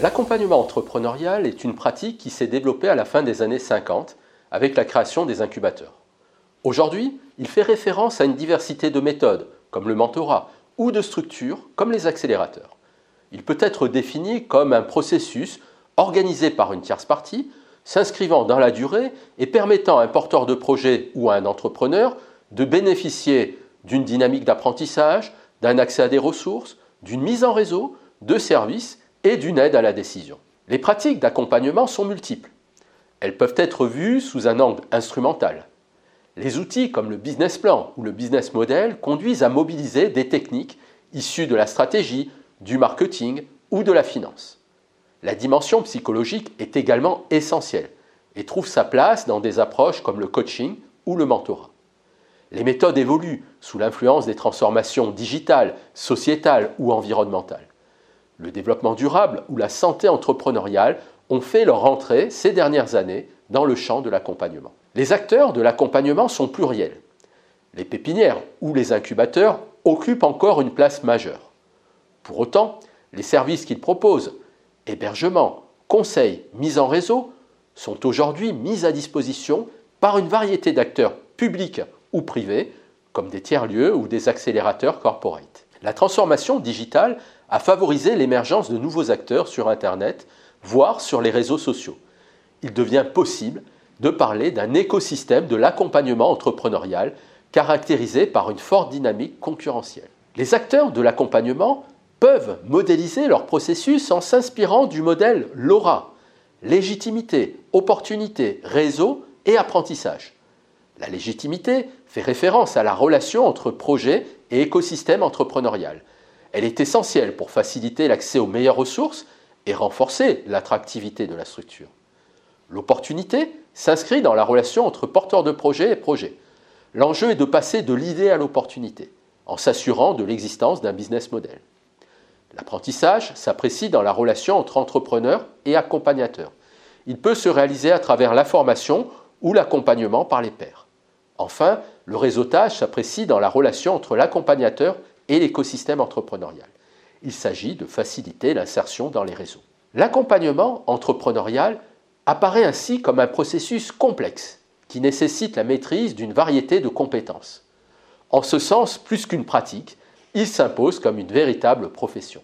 L'accompagnement entrepreneurial est une pratique qui s'est développée à la fin des années 50 avec la création des incubateurs. Aujourd'hui, il fait référence à une diversité de méthodes, comme le mentorat, ou de structures, comme les accélérateurs. Il peut être défini comme un processus organisé par une tierce partie, s'inscrivant dans la durée et permettant à un porteur de projet ou à un entrepreneur de bénéficier d'une dynamique d'apprentissage, d'un accès à des ressources, d'une mise en réseau, de services et d'une aide à la décision. Les pratiques d'accompagnement sont multiples. Elles peuvent être vues sous un angle instrumental. Les outils comme le business plan ou le business model conduisent à mobiliser des techniques issues de la stratégie, du marketing ou de la finance. La dimension psychologique est également essentielle et trouve sa place dans des approches comme le coaching ou le mentorat. Les méthodes évoluent sous l'influence des transformations digitales, sociétales ou environnementales. Le développement durable ou la santé entrepreneuriale ont fait leur entrée ces dernières années dans le champ de l'accompagnement. Les acteurs de l'accompagnement sont pluriels. Les pépinières ou les incubateurs occupent encore une place majeure. Pour autant, les services qu'ils proposent, hébergement, conseil, mise en réseau, sont aujourd'hui mis à disposition par une variété d'acteurs publics ou privés, comme des tiers-lieux ou des accélérateurs corporate. La transformation digitale a favorisé l'émergence de nouveaux acteurs sur Internet, voire sur les réseaux sociaux. Il devient possible de parler d'un écosystème de l'accompagnement entrepreneurial caractérisé par une forte dynamique concurrentielle. Les acteurs de l'accompagnement peuvent modéliser leur processus en s'inspirant du modèle LoRa, légitimité, opportunité, réseau et apprentissage. La légitimité fait référence à la relation entre projet et écosystème entrepreneurial. Elle est essentielle pour faciliter l'accès aux meilleures ressources et renforcer l'attractivité de la structure. L'opportunité s'inscrit dans la relation entre porteur de projet et projet. L'enjeu est de passer de l'idée à l'opportunité, en s'assurant de l'existence d'un business model. L'apprentissage s'apprécie dans la relation entre entrepreneur et accompagnateur. Il peut se réaliser à travers la formation ou l'accompagnement par les pairs. Enfin, le réseautage s'apprécie dans la relation entre l'accompagnateur et l'écosystème entrepreneurial. Il s'agit de faciliter l'insertion dans les réseaux. L'accompagnement entrepreneurial apparaît ainsi comme un processus complexe qui nécessite la maîtrise d'une variété de compétences. En ce sens, plus qu'une pratique, il s'impose comme une véritable profession.